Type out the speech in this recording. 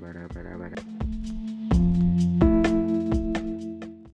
bara bara bara bara.